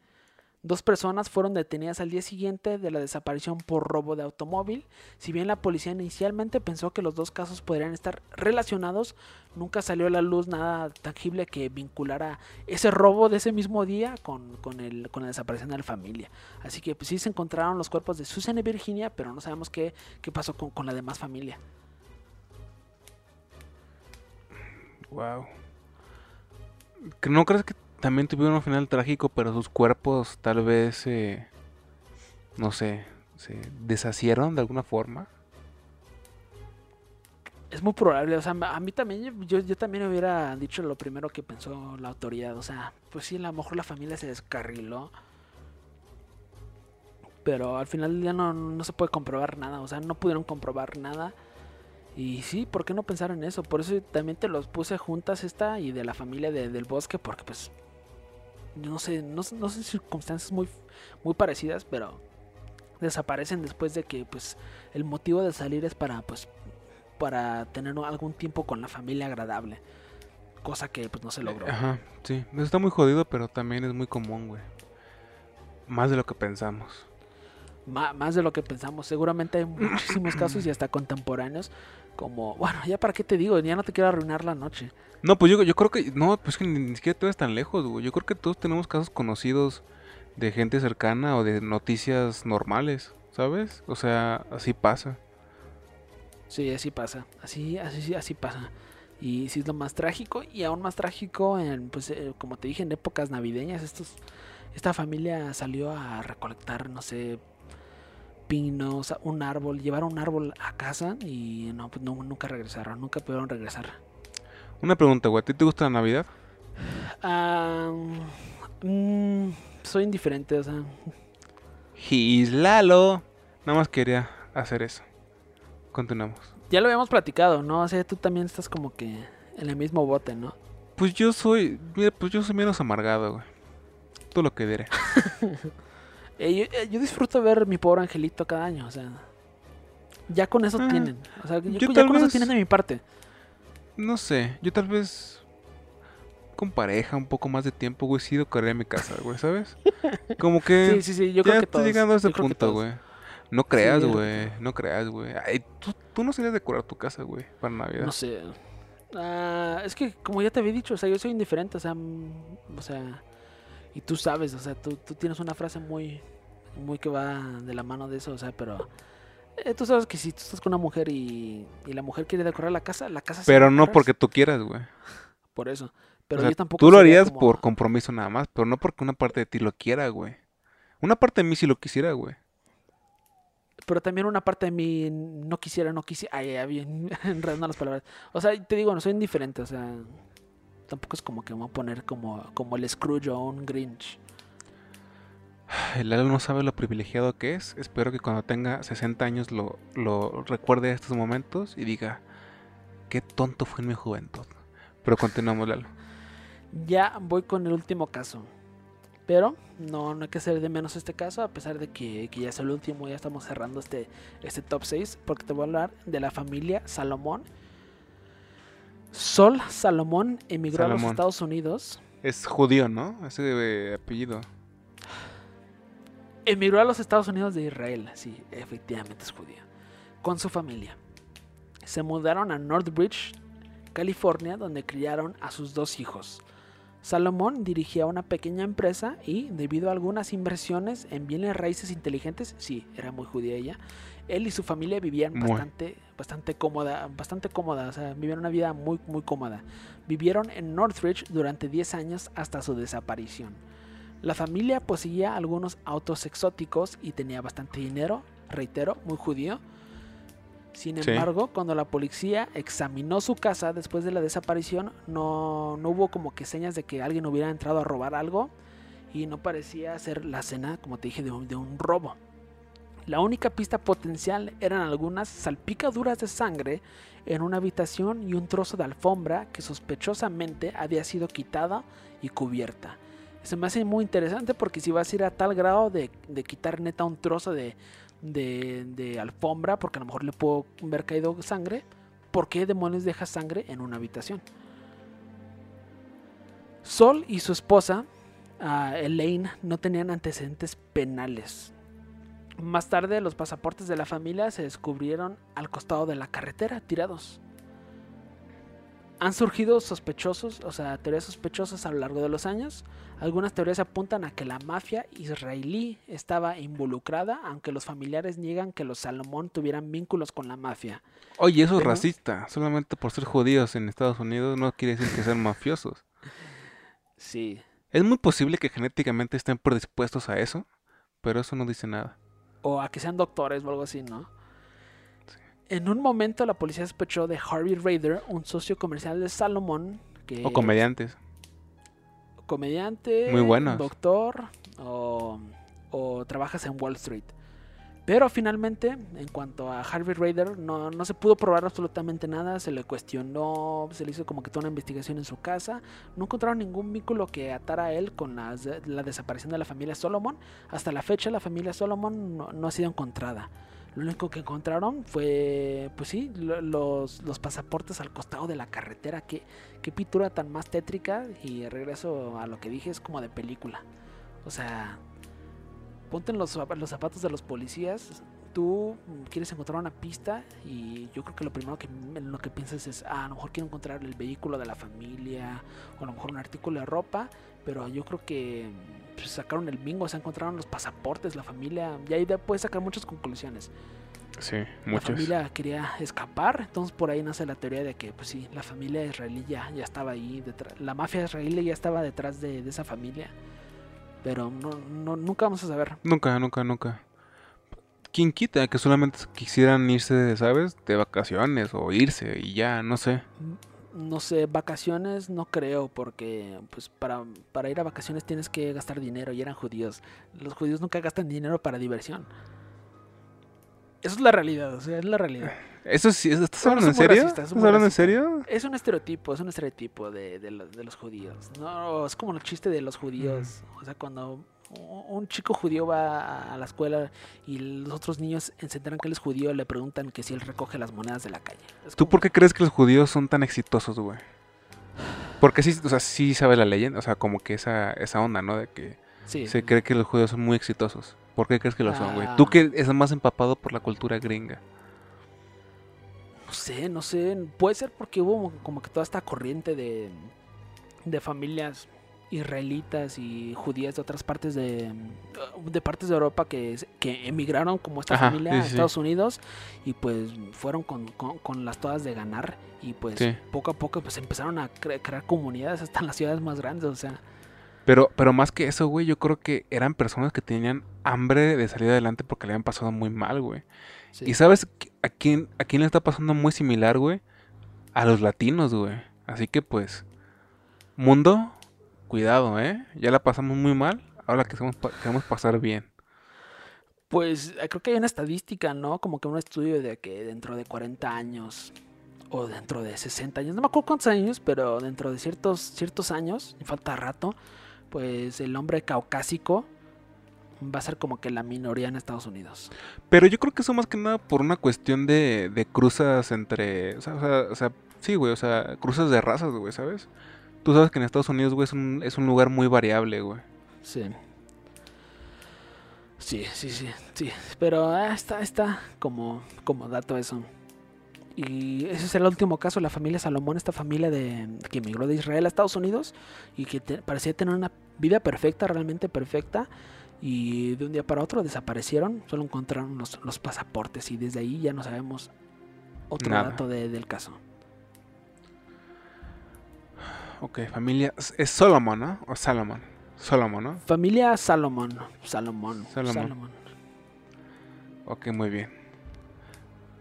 Dos personas fueron detenidas al día siguiente de la desaparición por robo de automóvil. Si bien la policía inicialmente pensó que los dos casos podrían estar relacionados, nunca salió a la luz nada tangible que vinculara ese robo de ese mismo día con, con el, con la desaparición de la familia. Así que pues, sí se encontraron los cuerpos de Susan y Virginia, pero no sabemos qué, qué pasó con, con la demás familia. Wow. ¿No crees que también tuvieron un final trágico, pero sus cuerpos tal vez, eh, no sé, se deshacieron de alguna forma? Es muy probable, o sea, a mí también, yo, también hubiera dicho lo primero que pensó la autoridad, o sea, pues sí, a lo mejor la familia se descarriló, pero al final del día no, no se puede comprobar nada, o sea, no pudieron comprobar nada, y sí, ¿por qué no pensar en eso? Por eso también te los puse juntas esta y de la familia de- del bosque, porque pues, no sé, no, sé- no sé circunstancias muy, muy parecidas, pero desaparecen después de que pues el motivo de salir es para pues para tener algún tiempo con la familia agradable. Cosa que pues no se logró. Ajá, sí. Eso está muy jodido, pero también es muy común, güey. Más de lo que pensamos. Ma- más de lo que pensamos. Seguramente hay muchísimos casos y hasta contemporáneos. Como, bueno, ya para qué te digo, ya no te quiero arruinar la noche. No, pues yo, yo creo que, no, pues que ni, ni siquiera tú eres tan lejos, güey. Yo creo que todos tenemos casos conocidos de gente cercana o de noticias normales. ¿sabes? O sea, así pasa. Sí, así pasa. Así, así, así pasa. Y sí es lo más trágico. Y aún más trágico, en, pues, eh, como te dije, en épocas navideñas, estos, esta familia salió a recolectar, no sé, pinos, un árbol, llevaron un árbol a casa y no, pues no, nunca regresaron, nunca pudieron regresar. Una pregunta, güey, ¿a ti te gusta la Navidad? Mm, soy indiferente, o sea, Gislalo. Nada más quería hacer eso. Continuamos. ya lo habíamos platicado, ¿no? O sea, tú también estás como que en el mismo bote, ¿no? Pues yo soy, mira, pues yo soy menos amargado, güey. Todo lo que diré. Eh, yo, eh, yo disfruto ver mi pobre angelito cada año, o sea, ya con eso Ah, tienen, o sea, yo- yo ya con eso tienen de mi parte. No sé, yo tal vez con pareja un poco más de tiempo, güey, sí decoraría mi casa, güey, ¿sabes? Como que Sí, sí, sí, yo creo que todos. llegando a ese punto, güey. No creas, Sí, güey, no creas, güey. Ay, tú, tú no serías decorar tu casa, güey, para Navidad. No sé. Ah, es que, como ya te había dicho, o sea, yo soy indiferente, o sea, mm, o sea, y tú sabes, o sea, tú, tú tienes una frase muy, muy que va de la mano de eso, o sea, pero eh, tú sabes que si tú estás con una mujer y, y la mujer quiere decorar la casa, la casa Pero no porque tú quieras, güey. por eso. Pero O sea, yo tampoco tú lo harías como- por compromiso nada más, pero no porque una parte de ti lo quiera, güey. Una parte de mí sí lo quisiera, güey. Pero también una parte de mí no quisiera, no quisiera. Ay, ya bien, enredando las palabras. O sea, te digo, no soy indiferente, o sea, tampoco es como que me voy a poner como, como el Scrooge o un Grinch. El Lalo no sabe lo privilegiado que es. Espero que cuando tenga 60 años lo, lo recuerde estos momentos y diga, qué tonto fue en mi juventud. Pero continuamos, Lalo. Ya voy con el último caso. Pero no, no hay que hacer de menos este caso, a pesar de que, que ya es el último, ya estamos cerrando este, este top 6, porque te voy a hablar de la familia Salomón. Sol Salomón emigró a los. Estados Unidos. Es judío, ¿no? Ese eh, apellido. Emigró a los Estados Unidos de Israel, sí, efectivamente es judío, con su familia. Se mudaron a Northbridge, California, donde criaron a sus dos hijos. Salomón dirigía una pequeña empresa y, debido a algunas inversiones en bienes raíces inteligentes, sí, era muy judía ella, él y su familia vivían Muy. bastante, bastante cómoda, bastante cómoda, o sea, vivieron una vida muy, muy cómoda. Vivieron en Northridge durante 10 años hasta su desaparición. La familia poseía algunos autos exóticos y tenía bastante dinero, reitero, muy judío. Sin Sí. embargo, cuando la policía examinó su casa después de la desaparición, no, no hubo como que señas de que alguien hubiera entrado a robar algo y no parecía ser la escena, como te dije, de un, de un robo. La única pista potencial eran algunas salpicaduras de sangre en una habitación y un trozo de alfombra que sospechosamente había sido quitada y cubierta. Se me hace muy interesante porque si vas a ir a tal grado de, quitar neta un trozo de, alfombra, porque a lo mejor le puedo haber caído sangre, ¿por qué demonios dejas sangre en una habitación? Sol y su esposa, ah, Elaine, no tenían antecedentes penales. Más tarde, los pasaportes de la familia se descubrieron al costado de la carretera, tirados. Han surgido sospechosos, o sea, teorías sospechosas a lo largo de los años. Algunas teorías apuntan a que la mafia israelí estaba involucrada, aunque los familiares niegan que los Salomón tuvieran vínculos con la mafia. Oye, eso es racista. Solamente por ser judíos en Estados Unidos no quiere decir que sean mafiosos. Sí. Es muy posible que genéticamente estén predispuestos a eso, pero eso no dice nada. O a que sean doctores o algo así, ¿no? En un momento la policía sospechó de Harvey Raider, un socio comercial de Salomón, que O comediantes. comediante, Muy buenos. doctor o, o trabajas en Wall Street. Pero finalmente, en cuanto a Harvey Raider, no, no se pudo probar absolutamente nada, se le cuestionó, se le hizo como que toda una investigación en su casa, no encontraron ningún vínculo que atara a él con la desaparición de la familia Solomon. Hasta la fecha la familia Solomon no, ha sido encontrada. Lo único que encontraron fue, pues sí, lo- los, los pasaportes al costado de la carretera. Qué, qué pintura tan más tétrica. Y regreso a lo que dije, es como de película. O sea, ponte en los, los zapatos de los policías. tú quieres encontrar una pista y yo creo que lo primero que en lo que piensas es, ah, a lo mejor quiero encontrar el vehículo de la familia o a lo mejor un artículo de ropa, pero yo creo que pues, sacaron el bingo, se encontraron los pasaportes, la familia, y ahí puedes sacar muchas conclusiones. Sí, La muchos. familia quería escapar, entonces por ahí nace la teoría de que, pues sí, la familia israelí ya, ya estaba ahí, detrás, la mafia israelí ya estaba detrás de, de esa familia, pero no, no, nunca vamos a saber. Nunca, nunca, nunca. ¿Quién quita que solamente quisieran irse, ¿sabes? De vacaciones o irse y ya, no sé. No sé, vacaciones no creo, porque pues para, para ir a vacaciones tienes que gastar dinero y eran judíos. Los judíos nunca gastan dinero para diversión. Eso es la realidad, o sea, es la realidad. Eso sí, ¿estás hablando en serio? ¿Estás hablando en serio? Es un estereotipo, es un estereotipo de, de lo- de los judíos. No, es como el chiste de los judíos. O sea, cuando un chico judío va a la escuela y los otros niños se enteran que él es judío, le preguntan que si él recoge las monedas de la calle. Es ¿Tú como- por qué crees que los judíos son tan exitosos, güey? Porque sí, o sea, sí sabe la leyenda, o sea, como que esa, esa onda, ¿no? De que Sí. se cree que los judíos son muy exitosos. ¿Por qué crees que lo son, güey? Ah. Tú que estás más empapado por la cultura gringa. No sé, no sé. Puede ser porque hubo como que toda esta corriente de, de familias israelitas y judías de otras partes de, de partes de Europa que, que emigraron como esta Ajá, familia sí, a sí. Estados Unidos y pues fueron con, con- con las todas de ganar y pues Sí. poco a poco pues empezaron a cre- crear comunidades hasta en las ciudades más grandes, o sea, Pero, pero más que eso, güey, yo creo que eran personas que tenían hambre de salir adelante porque le habían pasado muy mal, güey. sí. ¿Y sabes a quién, a quién le está pasando muy similar, güey? A los latinos, güey. Así que pues, mundo, cuidado, ¿eh? Ya la pasamos muy mal, ahora que queremos, pa- queremos pasar bien. Pues eh, creo que hay una estadística, ¿no? Como que un estudio de que dentro de 40 años o dentro de 60 años, no me acuerdo cuántos años, pero dentro de ciertos, ciertos años, y falta rato, pues el hombre caucásico va a ser como que la minoría en Estados Unidos. Pero yo creo que eso más que nada por una cuestión de, de cruzas entre... O sea, o sea, sí, güey, o sea, cruzas de razas, güey, ¿sabes? Tú sabes que en Estados Unidos, güey, es un, es un lugar muy variable, güey. Sí. Sí, sí, sí, sí. Pero ah, está, está como, como dato eso. Y ese es el último caso, la familia Salomón, esta familia de, que emigró de Israel a Estados Unidos y que te- parecía tener una vida perfecta, realmente perfecta. Y de un día para otro desaparecieron, solo encontraron los, los pasaportes y desde ahí ya no sabemos otro Nada. dato de- del caso. Ok, familia... Es Solomon, ¿no? O Salomon. Solomon, ¿no? Familia Salomón, Salomón, Salomón. Salomón. Ok, muy bien.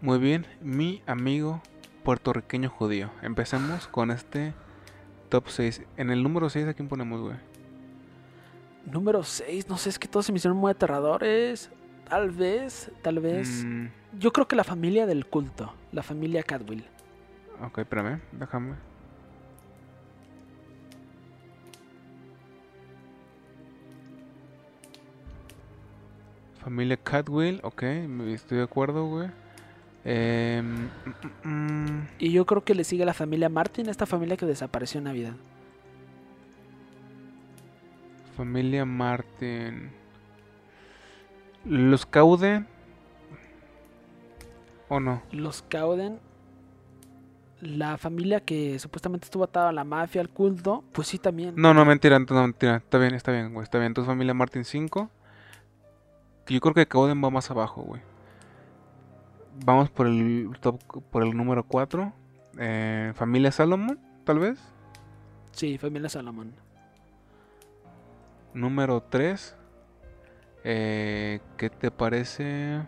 Muy bien, mi amigo puertorriqueño judío. Empecemos con este top 6. En el número 6, ¿a quién ponemos, güey? Número 6, no sé, es que todos se me hicieron muy aterradores. Tal vez, tal vez. Mm, Yo creo que la familia del culto, la familia Cadwell. ok, espérame, déjame. Familia Catwill, ok, me- estoy de acuerdo, güey. Em, mm, mm, mm. Y yo creo que le sigue la familia Martin, esta familia que desapareció en Navidad. Familia Martin. Los Cauden. ¿O no? Los Cauden, la familia que supuestamente estuvo atada a la mafia, al culto, pues sí también. No, no, mentira, no, mentira. Está bien, está bien, güey. Está bien. Entonces, familia Martin 5. Que yo creo que Cauden va más abajo, güey. Vamos por el top, por el número 4. familia Salomon, tal vez. Sí, familia Salomón. Número 3. ¿Qué te parece?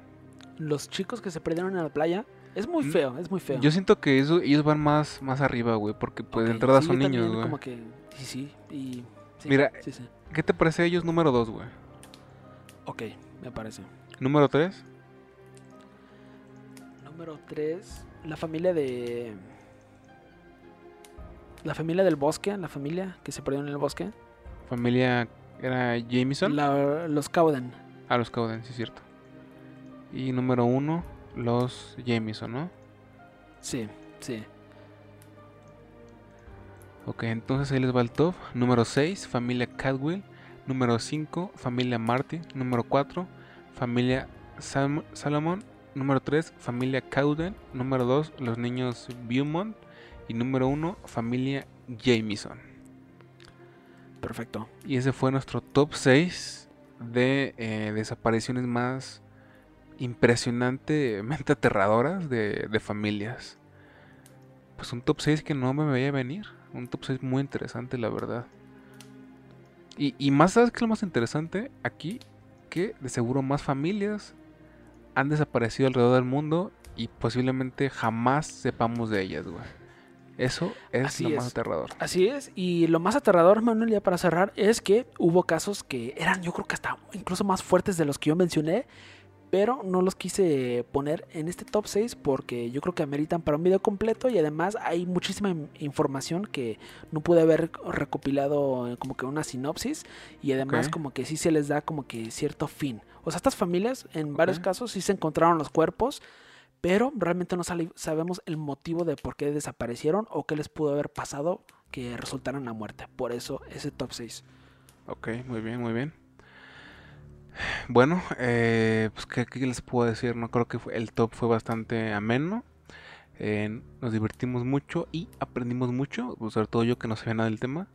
Los chicos que se perdieron en la playa, es muy Mm, feo, es muy feo. Yo siento que eso, ellos van más, más arriba, güey. Porque pues de Ok, entrada sí, son niños, güey. Como que, sí, sí, y... sí, Mira, sí. ¿Qué te parece ellos número 2, güey? Ok, me parece. Número 3. Número 3, la familia de... La familia del bosque, la familia que se perdió en el bosque. Familia era Jameson. La- los Cauden. A los Cauden, sí es cierto. Y número 1, los Jameson, ¿no? Sí, sí. Ok, entonces ahí les va el top. Número 6, familia Cadwell. Número 5, familia Martin. Número 4, familia Sam- Salomon. Número 3, familia Cowden. Número 2, los niños Beaumont. Y número 1, familia Jameson. Perfecto. Y ese fue nuestro top 6 de eh, desapariciones más impresionantemente aterradoras de, de familias. Pues un top 6 que no me veía venir. Un top 6 muy interesante, la verdad. Y, y más, ¿sabes qué es lo más interesante? Aquí, que de seguro más familias han desaparecido alrededor del mundo y posiblemente jamás sepamos de ellas, güey. Eso es Así lo más es. aterrador. Así es, y lo más aterrador, Manuel, ya para cerrar, es que hubo casos que eran, yo creo que hasta incluso más fuertes de los que yo mencioné, pero no los quise poner en este top 6 porque yo creo que ameritan para un video completo y además hay muchísima in- información que no pude haber recopilado como que una sinopsis y además como que sí se les da como que cierto fin. O sea, estas familias en varios casos sí se encontraron los cuerpos, pero realmente no sabemos el motivo de por qué desaparecieron o qué les pudo haber pasado que resultaron la muerte. Por eso ese top 6. Ok, muy bien, muy bien. Bueno, eh, pues ¿qué, qué les puedo decir? No creo que fue- el top fue bastante ameno. Eh, nos divertimos mucho y aprendimos mucho, sobre todo yo que no sabía nada del tema.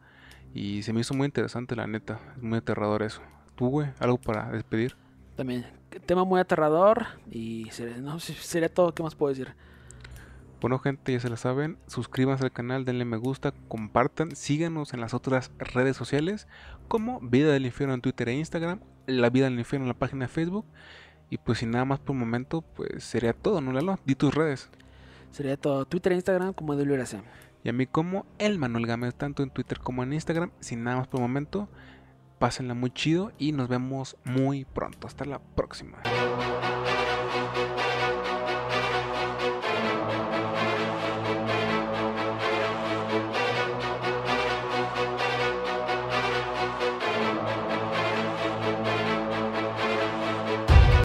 Y se me hizo muy interesante, la neta. Es muy aterrador eso. ¿Tú, güey? ¿Algo para despedir? También, tema muy aterrador y sería, no, sería todo. ¿Qué más puedo decir? Bueno, gente, ya se la saben. Suscríbanse al canal, denle me gusta, compartan, síganos en las otras redes sociales como Vida del Infierno en Twitter e Instagram, La Vida del Infierno en la página de Facebook. Y pues sin nada más por el momento, pues sería todo, ¿no, Lalo? Di tus redes. Sería todo. Twitter e Instagram como WRC. Y a mí como el Manuel Gámez, tanto en Twitter como en Instagram. Sin nada más por el momento, pásenla muy chido y nos vemos muy pronto. Hasta la próxima.